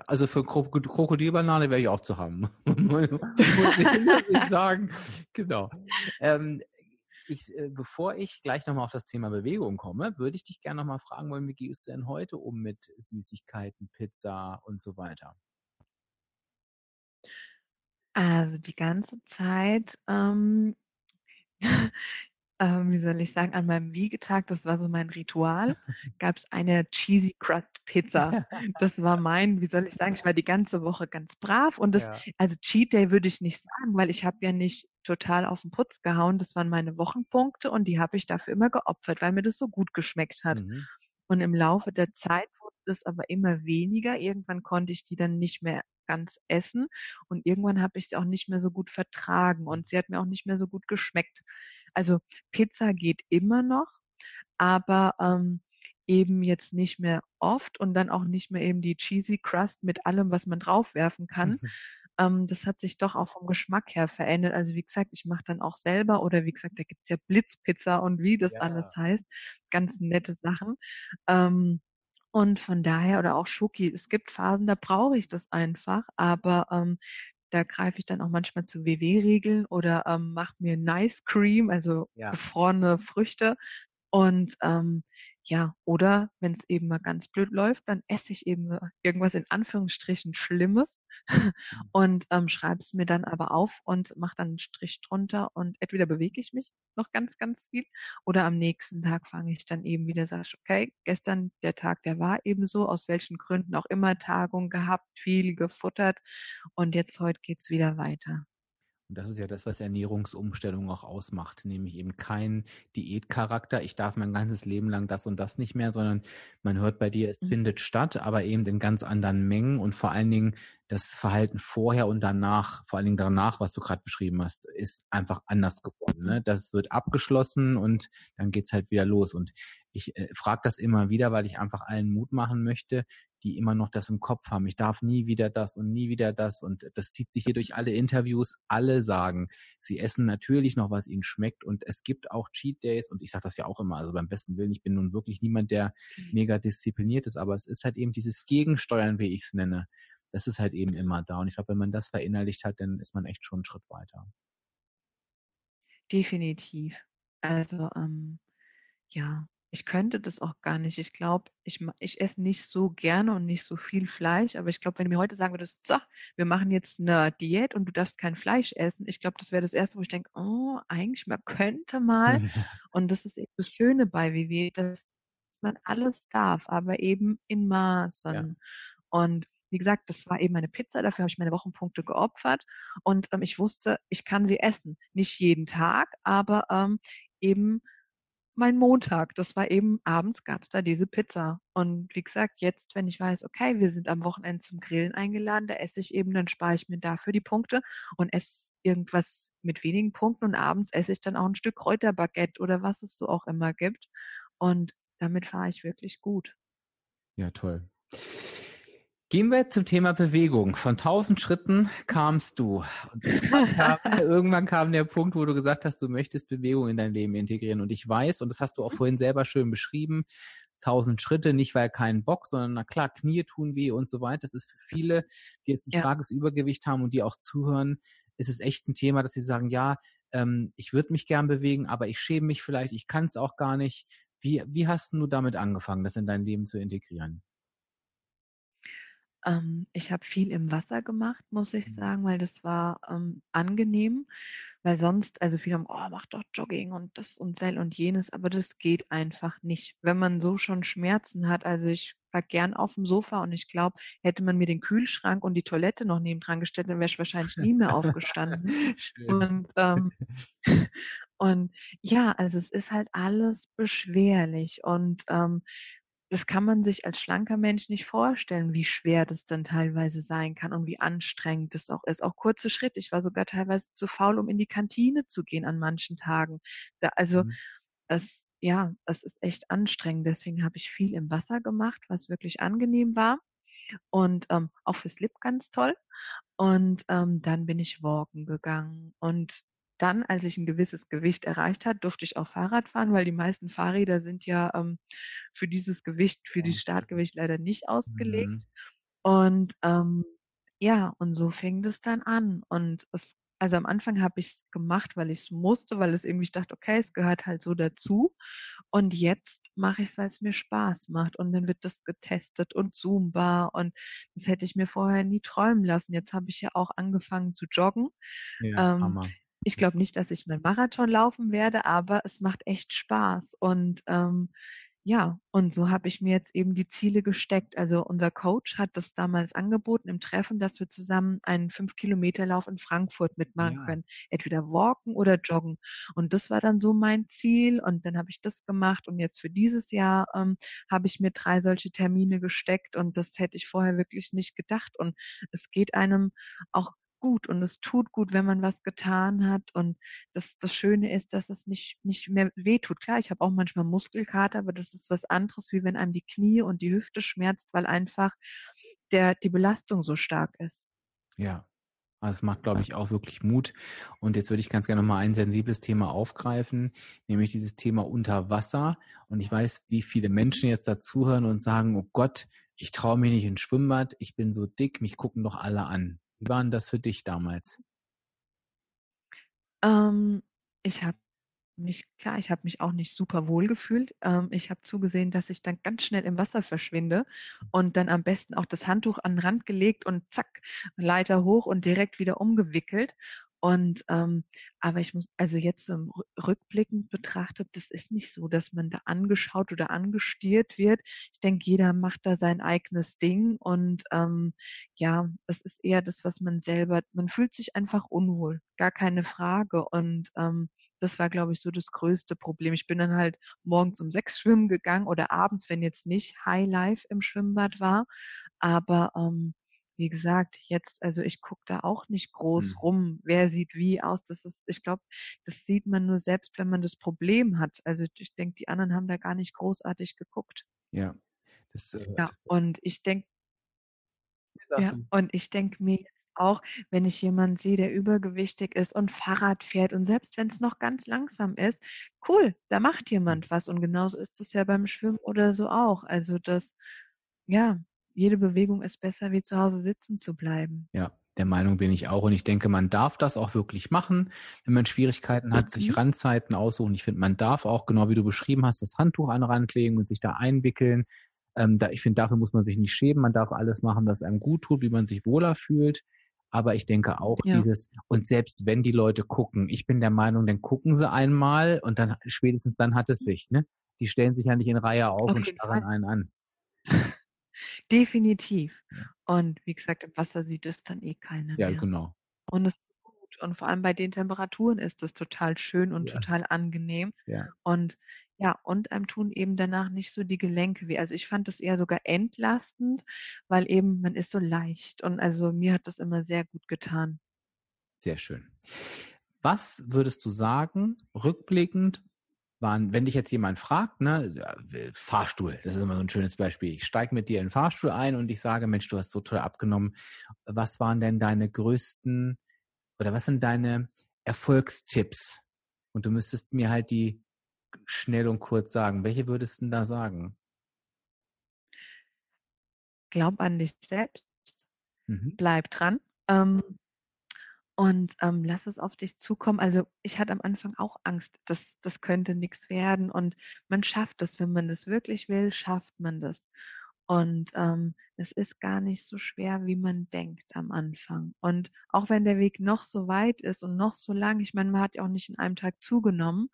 also für Kro Krokodilbanane wäre ich auch zu haben. muss ich sagen. Genau. Ähm, ich, äh, bevor ich gleich nochmal auf das Thema Bewegung komme, würde ich dich gerne nochmal fragen wollen, wie gehst du denn heute um mit Süßigkeiten, Pizza und so weiter? Also die ganze Zeit, ähm, ähm, wie soll ich sagen, an meinem Wiegetag, das war so mein Ritual, gab es eine Cheesy Crust Pizza. Das war mein, wie soll ich sagen, ich war die ganze Woche ganz brav und das, Ja. also Cheat Day würde ich nicht sagen, weil ich habe ja nicht total auf den Putz gehauen. Das waren meine Wochenpunkte und die habe ich dafür immer geopfert, weil mir das so gut geschmeckt hat. Mhm. Und im Laufe der Zeit wurde es aber immer weniger. Irgendwann konnte ich die dann nicht mehr ganz essen und irgendwann habe ich sie auch nicht mehr so gut vertragen und sie hat mir auch nicht mehr so gut geschmeckt. Also Pizza geht immer noch, aber ähm, eben jetzt nicht mehr oft und dann auch nicht mehr eben die cheesy Crust mit allem, was man draufwerfen kann. Ähm, das hat sich doch auch vom Geschmack her verändert. Also wie gesagt, ich mache dann auch selber oder wie gesagt, da gibt's ja Blitzpizza und wie das Ja. alles heißt. Ganz nette Sachen. Ähm, und von daher, oder auch Schoki, es gibt Phasen, da brauche ich das einfach, aber ähm, da greife ich dann auch manchmal zu WW-Regeln oder ähm, mache mir Nice Cream, also ja. gefrorene Früchte. Und ähm, ja, oder wenn es eben mal ganz blöd läuft, dann esse ich eben irgendwas in Anführungsstrichen Schlimmes mhm. und ähm, schreibe es mir dann aber auf und mache dann einen Strich drunter und entweder bewege ich mich noch ganz, ganz viel oder am nächsten Tag fange ich dann eben wieder, sage okay, gestern der Tag, der war eben so, aus welchen Gründen auch immer, Tagung gehabt, viel gefuttert und jetzt heute geht's wieder weiter. Und das ist ja das, was Ernährungsumstellung auch ausmacht, nämlich eben kein Diätcharakter. Ich darf mein ganzes Leben lang das und das nicht mehr, sondern man hört bei dir, es mhm. findet statt, aber eben in ganz anderen Mengen und vor allen Dingen das Verhalten vorher und danach, vor allen Dingen danach, was du gerade beschrieben hast, ist einfach anders geworden. Ne? Das wird abgeschlossen und dann geht's halt wieder los. Und ich äh, frage das immer wieder, weil ich einfach allen Mut machen möchte, die immer noch das im Kopf haben. Ich darf nie wieder das und nie wieder das. Und das zieht sich hier durch alle Interviews. Alle sagen, sie essen natürlich noch, was ihnen schmeckt. Und es gibt auch Cheat Days. Und ich sage das ja auch immer. Also beim besten Willen, ich bin nun wirklich niemand, der mhm. mega diszipliniert ist. Aber es ist halt eben dieses Gegensteuern, wie ich es nenne. Das ist halt eben immer da. Und ich glaube, wenn man das verinnerlicht hat, dann ist man echt schon einen Schritt weiter. Definitiv. Also, ähm, ja, ich könnte das auch gar nicht. Ich glaube, ich, ich esse nicht so gerne und nicht so viel Fleisch, aber ich glaube, wenn du mir heute sagen würdest, so, wir machen jetzt eine Diät und du darfst kein Fleisch essen, ich glaube, das wäre das Erste, wo ich denke, oh, eigentlich man könnte mal. Und das ist eben das Schöne bei WW, dass man alles darf, aber eben in Maßen. Ja. Und wie gesagt, das war eben meine Pizza, dafür habe ich meine Wochenpunkte geopfert und ähm, ich wusste, ich kann sie essen. Nicht jeden Tag, aber ähm, eben mein Montag. Das war eben abends gab es da diese Pizza. Und wie gesagt, jetzt, wenn ich weiß, okay, wir sind am Wochenende zum Grillen eingeladen, da esse ich eben, dann spare ich mir dafür die Punkte und esse irgendwas mit wenigen Punkten und abends esse ich dann auch ein Stück Kräuterbaguette oder was es so auch immer gibt. Und damit fahre ich wirklich gut. Ja, toll. Gehen wir zum Thema Bewegung. Von tausend Schritten kamst du. Irgendwann kam, irgendwann kam, der Punkt, wo du gesagt hast, du möchtest Bewegung in dein Leben integrieren. Und ich weiß, und das hast du auch vorhin selber schön beschrieben, tausend Schritte, nicht weil kein Bock, sondern na klar, Knie tun weh und so weiter. Das ist für viele, die jetzt ein ja. starkes Übergewicht haben und die auch zuhören, ist es echt ein Thema, dass sie sagen, ja, ähm, ich würde mich gern bewegen, aber ich schäme mich vielleicht, ich kann es auch gar nicht. Wie, wie hast du damit angefangen, das in dein Leben zu integrieren? Ähm, ich habe viel im Wasser gemacht, muss ich mhm. sagen, weil das war ähm, angenehm. Weil sonst, also viele haben, oh, mach doch Jogging und das und Sell und jenes, aber das geht einfach nicht. Wenn man so schon Schmerzen hat, also ich war gern auf dem Sofa und ich glaube, hätte man mir den Kühlschrank und die Toilette noch nebendran gestellt, dann wäre ich wahrscheinlich nie mehr aufgestanden. und, ähm, und ja, also es ist halt alles beschwerlich und ähm, das kann man sich als schlanker Mensch nicht vorstellen, wie schwer das dann teilweise sein kann und wie anstrengend das auch ist. Auch kurze Schritte. Ich war sogar teilweise zu faul, um in die Kantine zu gehen an manchen Tagen. Da, also mhm. es, ja, es ist echt anstrengend. Deswegen habe ich viel im Wasser gemacht, was wirklich angenehm war. Und ähm, auch für Slip ganz toll. Und ähm, dann bin ich walken gegangen. Und dann, als ich ein gewisses Gewicht erreicht hat, durfte ich auch Fahrrad fahren, weil die meisten Fahrräder sind ja ähm, für dieses Gewicht, für dieses Startgewicht leider nicht ausgelegt. Mhm. Und ähm, ja, und so fing das dann an. Und es, also am Anfang habe ich es gemacht, weil ich es musste, weil es irgendwie ich dachte, okay, es gehört halt so dazu. Und jetzt mache ich es, weil es mir Spaß macht. Und dann wird das getestet und zoombar. Und das hätte ich mir vorher nie träumen lassen. Jetzt habe ich ja auch angefangen zu joggen. Ja, ähm, ich glaube nicht, dass ich meinen Marathon laufen werde, aber es macht echt Spaß. Und ähm, ja, und so habe ich mir jetzt eben die Ziele gesteckt. Also unser Coach hat das damals angeboten im Treffen, dass wir zusammen einen 5-Kilometer-Lauf in Frankfurt mitmachen ja. können. Entweder walken oder joggen. Und das war dann so mein Ziel. Und dann habe ich das gemacht. Und jetzt für dieses Jahr ähm, habe ich mir drei solche Termine gesteckt. Und das hätte ich vorher wirklich nicht gedacht. Und es geht einem auch gut und es tut gut, wenn man was getan hat. Und das, das Schöne ist, dass es nicht, nicht mehr wehtut. Klar, ich habe auch manchmal Muskelkater, aber das ist was anderes, wie wenn einem die Knie und die Hüfte schmerzt, weil einfach der, die Belastung so stark ist. Ja, also es macht, glaube ich, auch wirklich Mut. Und jetzt würde ich ganz gerne nochmal ein sensibles Thema aufgreifen, nämlich dieses Thema Unterwasser. Und ich weiß, wie viele Menschen jetzt dazuhören und sagen, oh Gott, ich traue mich nicht ins Schwimmbad, ich bin so dick, mich gucken doch alle an. Wie war denn das für dich damals? Ähm, ich habe mich klar, ich habe mich auch nicht super wohl gefühlt. Ähm, ich habe zugesehen, dass ich dann ganz schnell im Wasser verschwinde und dann am besten auch das Handtuch an den Rand gelegt und zack, Leiter hoch und direkt wieder umgewickelt. Und ähm, aber ich muss, also jetzt so rückblickend betrachtet, das ist nicht so, dass man da angeschaut oder angestiert wird. Ich denke, jeder macht da sein eigenes Ding und ähm, ja, es ist eher das, was man selber, man fühlt sich einfach unwohl, gar keine Frage. Und ähm, das war, glaube ich, so das größte Problem. Ich bin dann halt morgens um sechs schwimmen gegangen oder abends, wenn jetzt nicht High Life im Schwimmbad war. Aber ähm, wie gesagt, jetzt, also ich gucke da auch nicht groß mhm. rum, wer sieht wie aus. Das ist, ich glaube, das sieht man nur selbst, wenn man das Problem hat. Also ich denke, die anderen haben da gar nicht großartig geguckt. Ja. Das, äh, ja, und ich denke, ja, und ich denke mir auch, wenn ich jemanden sehe, der übergewichtig ist und Fahrrad fährt und selbst wenn es noch ganz langsam ist, cool, da macht jemand was. Und genauso ist es ja beim Schwimmen oder so auch. Also das, ja, jede Bewegung ist besser, wie zu Hause sitzen zu bleiben. Ja, der Meinung bin ich auch. Und ich denke, man darf das auch wirklich machen, wenn man Schwierigkeiten hat, sich mhm. Randzeiten aussuchen. Ich finde, man darf auch, genau wie du beschrieben hast, das Handtuch an Rand legen und sich da einwickeln. Ähm, da, ich finde, dafür muss man sich nicht schämen. Man darf alles machen, was einem gut tut, wie man sich wohler fühlt. Aber ich denke auch ja. dieses, und selbst wenn die Leute gucken, ich bin der Meinung, dann gucken sie einmal und dann spätestens dann hat es sich, ne? Die stellen sich ja nicht in Reihe auf, auf und starren Fall. einen an. Definitiv. Und wie gesagt, im Wasser sieht es dann eh keiner Ja, mehr. genau. Und es ist gut. Und vor allem bei den Temperaturen ist es total schön und Ja. total angenehm. Ja. Und ja, und einem tun eben danach nicht so die Gelenke weh. Also ich fand das eher sogar entlastend, weil eben man ist so leicht. Und also mir hat das immer sehr gut getan. Sehr schön. Was würdest du sagen, rückblickend, waren, wenn dich jetzt jemand fragt, ne, Fahrstuhl, das ist immer so ein schönes Beispiel. Ich steige mit dir in den Fahrstuhl ein und ich sage, Mensch, du hast so toll abgenommen. Was waren denn deine größten oder was sind deine Erfolgstipps? Und du müsstest mir halt die schnell und kurz sagen. Welche würdest du denn da sagen? Glaub an dich selbst. Mhm. Bleib dran. Ähm, und ähm, lass es auf dich zukommen. Also ich hatte am Anfang auch Angst, dass das könnte nichts werden und man schafft es, wenn man das wirklich will, schafft man das. Und ähm, es ist gar nicht so schwer, wie man denkt am Anfang. Und auch wenn der Weg noch so weit ist und noch so lang, ich meine, man hat ja auch nicht in einem Tag zugenommen,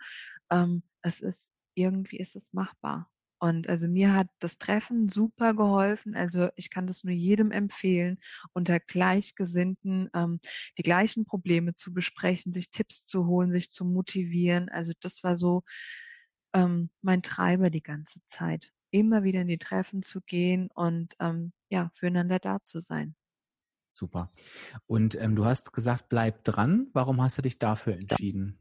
ähm, es ist irgendwie ist es machbar. Und also mir hat das Treffen super geholfen. Also ich kann das nur jedem empfehlen, unter Gleichgesinnten ähm, die gleichen Probleme zu besprechen, sich Tipps zu holen, sich zu motivieren. Also das war so ähm, mein Treiber die ganze Zeit. Immer wieder in die Treffen zu gehen und ähm, ja, füreinander da zu sein. Super. Und ähm, du hast gesagt, bleib dran. Warum hast du dich dafür entschieden?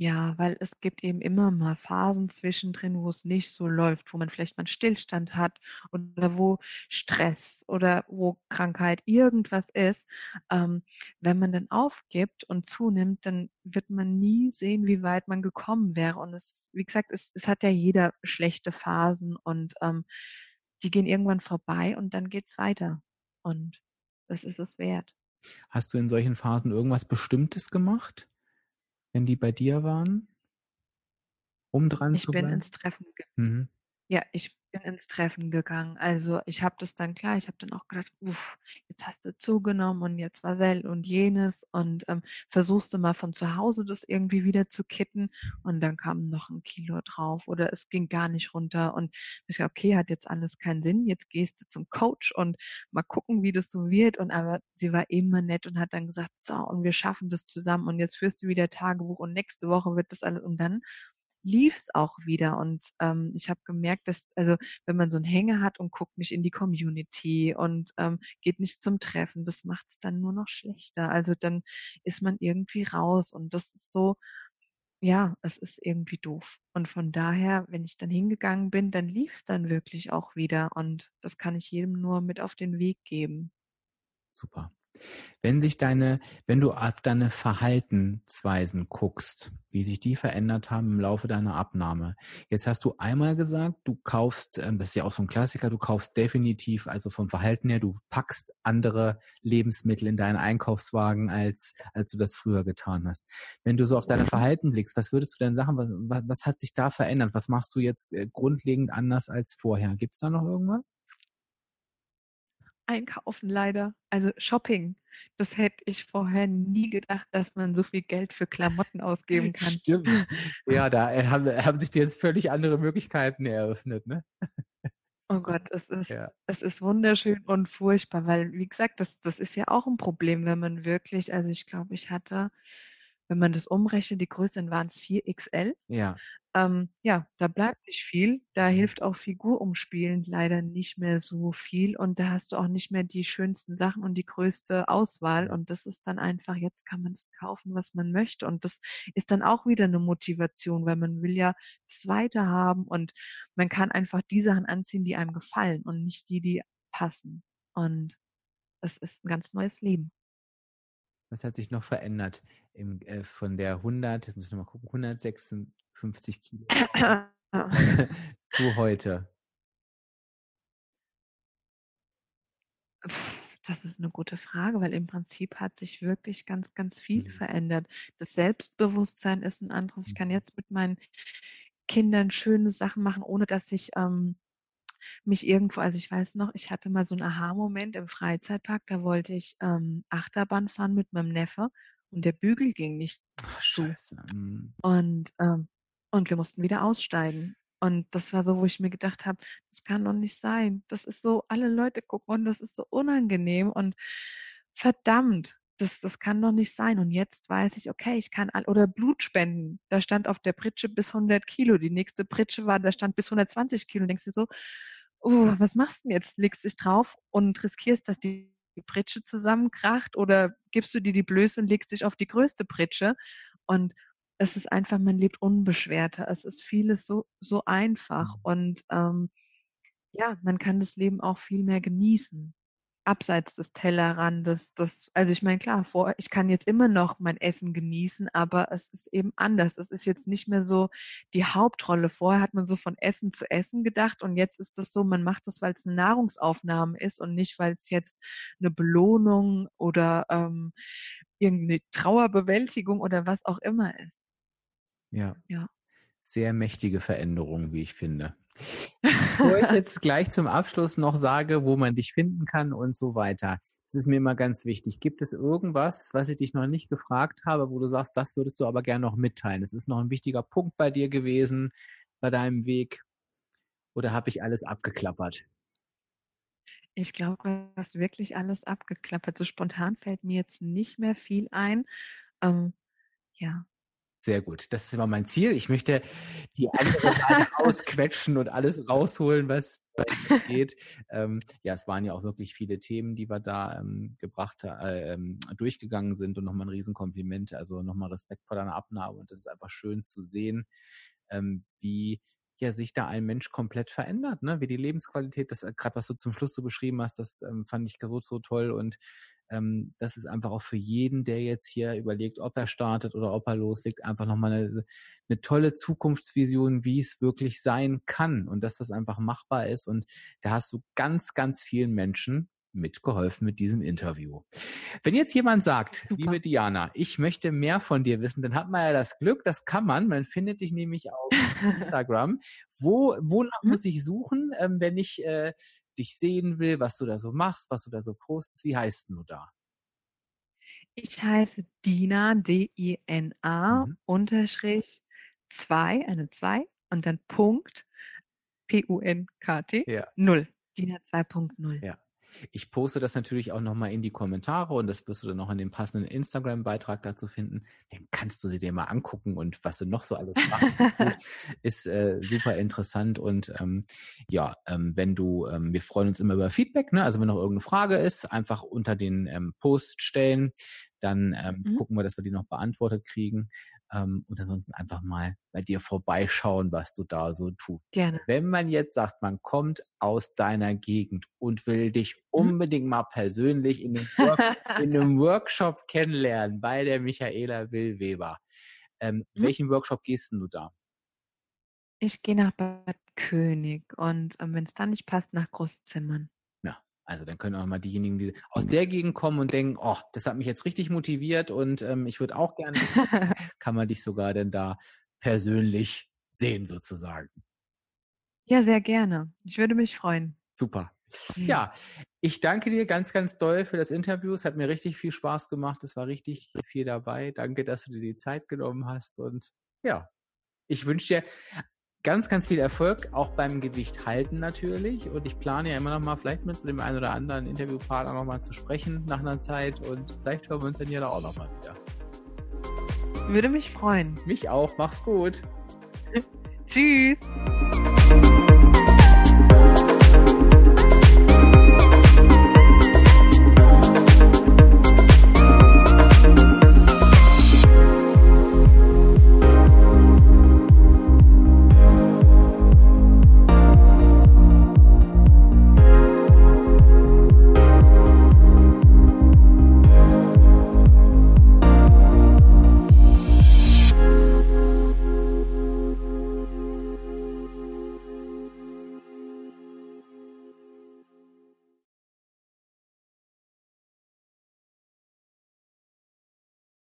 Ja, weil es gibt eben immer mal Phasen zwischendrin, wo es nicht so läuft, wo man vielleicht mal 'n Stillstand hat oder wo Stress oder wo Krankheit irgendwas ist. Ähm, wenn man dann aufgibt und zunimmt, dann wird man nie sehen, wie weit man gekommen wäre. Und es wie gesagt, es es hat ja jeder schlechte Phasen und, ähm, die gehen irgendwann vorbei und dann geht's weiter. Und das ist es wert. Hast du in solchen Phasen irgendwas Bestimmtes gemacht? Wenn die bei dir waren? Um dran ich zu bleiben? Ich bin ins Treffen mhm. Ja, ich bin ins Treffen gegangen. Also ich habe das dann klar, ich habe dann auch gedacht, uff, jetzt hast du zugenommen und jetzt war sel und jenes und ähm, versuchst du mal von zu Hause das irgendwie wieder zu kitten und dann kam noch ein Kilo drauf oder es ging gar nicht runter und ich dachte, okay, hat jetzt alles keinen Sinn, jetzt gehst du zum Coach und mal gucken, wie das so wird und aber sie war immer nett und hat dann gesagt, so und wir schaffen das zusammen und jetzt führst du wieder Tagebuch und nächste Woche wird das alles und dann lief es auch wieder. Und ähm, ich habe gemerkt, dass, also wenn man so einen Hänger hat und guckt nicht in die Community und ähm, geht nicht zum Treffen, das macht es dann nur noch schlechter. Also dann ist man irgendwie raus und das ist so, ja, es ist irgendwie doof. Und von daher, wenn ich dann hingegangen bin, dann lief es dann wirklich auch wieder. Und das kann ich jedem nur mit auf den Weg geben. Super. Wenn sich deine, wenn du auf deine Verhaltensweisen guckst, wie sich die verändert haben im Laufe deiner Abnahme. Jetzt hast du einmal gesagt, du kaufst, ähm, das ist ja auch so ein Klassiker, du kaufst definitiv, also vom Verhalten her, du packst andere Lebensmittel in deinen Einkaufswagen, als, als du das früher getan hast. Wenn du so auf deine Verhalten blickst, was würdest du denn sagen, was, was hat sich da verändert? Was machst du jetzt äh, grundlegend anders als vorher? Gibt es da noch irgendwas? Einkaufen leider. Also Shopping. Das hätte ich vorher nie gedacht, dass man so viel Geld für Klamotten ausgeben kann. Stimmt. Ja, da äh, haben, haben sich dir jetzt völlig andere Möglichkeiten eröffnet, ne? Oh Gott, es ist, ja. es ist wunderschön und furchtbar, weil, wie gesagt, das, das ist ja auch ein Problem, wenn man wirklich, also ich glaube, ich hatte, wenn man das umrechnet, die Größe waren es 4XL. Ja. Ähm, ja, da bleibt nicht viel. Da mhm. hilft auch Figurumspielen leider nicht mehr so viel und da hast du auch nicht mehr die schönsten Sachen und die größte Auswahl und das ist dann einfach, jetzt kann man das kaufen, was man möchte und das ist dann auch wieder eine Motivation, weil man will ja das weiter haben und man kann einfach die Sachen anziehen, die einem gefallen und nicht die, die passen und es ist ein ganz neues Leben. Was hat sich noch verändert im, äh, von der 100, jetzt muss ich nochmal gucken, 106, 50 Kilo zu heute? Das ist eine gute Frage, weil im Prinzip hat sich wirklich ganz, ganz viel mhm. verändert. Das Selbstbewusstsein ist ein anderes. Ich kann mhm. jetzt mit meinen Kindern schöne Sachen machen, ohne dass ich ähm, mich irgendwo, also ich weiß noch, ich hatte mal so einen Aha-Moment im Freizeitpark, da wollte ich ähm, Achterbahn fahren mit meinem Neffe und der Bügel ging nicht Ach, Scheiße. Mhm. Und ähm, und wir mussten wieder aussteigen. Und das war so, wo ich mir gedacht habe, das kann doch nicht sein. Das ist so, alle Leute gucken und das ist so unangenehm und verdammt, das, das kann doch nicht sein. Und jetzt weiß ich, okay, ich kann, all, oder Blut spenden. Da stand auf der Pritsche bis 100 Kilo. Die nächste Pritsche war, da stand bis 120 Kilo. Und denkst du so, oh, was machst du denn jetzt? Legst dich drauf und riskierst, dass die Pritsche zusammenkracht oder gibst du dir die Blöße und legst dich auf die größte Pritsche? Und es ist einfach, man lebt unbeschwerter. Es ist vieles so, so einfach mhm. und ähm, ja, man kann das Leben auch viel mehr genießen. Abseits des Tellerrandes, das, also ich meine, klar, vor, ich kann jetzt immer noch mein Essen genießen, aber es ist eben anders. Es ist jetzt nicht mehr so die Hauptrolle. Vorher hat man so von Essen zu Essen gedacht und jetzt ist das so, man macht das, weil es eine Nahrungsaufnahme ist und nicht, weil es jetzt eine Belohnung oder ähm, irgendeine Trauerbewältigung oder was auch immer ist. Ja. ja. Sehr mächtige Veränderung, wie ich finde. Bevor ich jetzt gleich zum Abschluss noch sage, wo man dich finden kann und so weiter. Das ist mir immer ganz wichtig. Gibt es irgendwas, was ich dich noch nicht gefragt habe, wo du sagst, das würdest du aber gerne noch mitteilen? Das ist noch ein wichtiger Punkt bei dir gewesen, bei deinem Weg. Oder habe ich alles abgeklappert? Ich glaube, du hast wirklich alles abgeklappert. So spontan fällt mir jetzt nicht mehr viel ein. Ähm, ja, sehr gut. Das ist immer mein Ziel. Ich möchte die andere Seite ausquetschen und alles rausholen, was geht. Ähm, ja, es waren ja auch wirklich viele Themen, die wir da ähm, gebracht, äh, ähm, durchgegangen sind und nochmal ein Riesenkompliment. Also nochmal Respekt vor deiner Abnahme und es ist einfach schön zu sehen, ähm, wie ja sich da ein Mensch komplett verändert, ne? Wie die Lebensqualität, das äh, gerade was du zum Schluss so beschrieben hast, das ähm, fand ich so so toll und ähm, das ist einfach auch für jeden, der jetzt hier überlegt, ob er startet oder ob er loslegt, einfach nochmal eine, eine tolle Zukunftsvision, wie es wirklich sein kann und dass das einfach machbar ist. Und da hast du ganz, ganz vielen Menschen mitgeholfen mit diesem Interview. Wenn jetzt jemand sagt, Super. liebe Diana, ich möchte mehr von dir wissen, dann hat man ja das Glück, das kann man. Man findet dich nämlich auf Instagram. Wo, wonach mhm. muss ich suchen, ähm, wenn ich äh, dich sehen will, was du da so machst, was du da so postest. Wie heißt du da? Ich heiße Dina, D-I-N-A, mhm. Unterstrich 2, eine 2 und dann Punkt, P-U-N-K-T, ja. 0. Dina 2.0. Ja. Ich poste das natürlich auch nochmal in die Kommentare und das wirst du dann noch in dem passenden Instagram-Beitrag dazu finden. Dann kannst du sie dir mal angucken und was sie noch so alles machen. ist äh, super interessant und ähm, ja, ähm, wenn du, ähm, wir freuen uns immer über Feedback, ne? also wenn noch irgendeine Frage ist, einfach unter den ähm, Post stellen, dann ähm, mhm. gucken wir, dass wir die noch beantwortet kriegen. Ähm, und ansonsten einfach mal bei dir vorbeischauen, was du da so tust. Gerne. Wenn man jetzt sagt, man kommt aus deiner Gegend und will dich mhm. unbedingt mal persönlich in einem, Work in einem Workshop kennenlernen bei der Michaela Will-Weber, ähm, mhm. welchen Workshop gehst du da? Ich gehe nach Bad König und ähm, wenn es dann nicht passt, nach Großzimmern. Also dann können auch mal diejenigen, die aus der Gegend kommen und denken, oh, das hat mich jetzt richtig motiviert und ähm, ich würde auch gerne, kann man dich sogar denn da persönlich sehen sozusagen. Ja, sehr gerne. Ich würde mich freuen. Super. Ja, ich danke dir ganz, ganz doll für das Interview. Es hat mir richtig viel Spaß gemacht. Es war richtig viel dabei. Danke, dass du dir die Zeit genommen hast. Und ja, ich wünsche dir ganz, ganz viel Erfolg, auch beim Gewicht halten natürlich. Und ich plane ja immer noch mal, vielleicht mit dem einen oder anderen Interviewpartner noch mal zu sprechen nach einer Zeit. Und vielleicht hören wir uns dann ja auch noch mal wieder. Würde mich freuen. Mich auch. Mach's gut. Tschüss.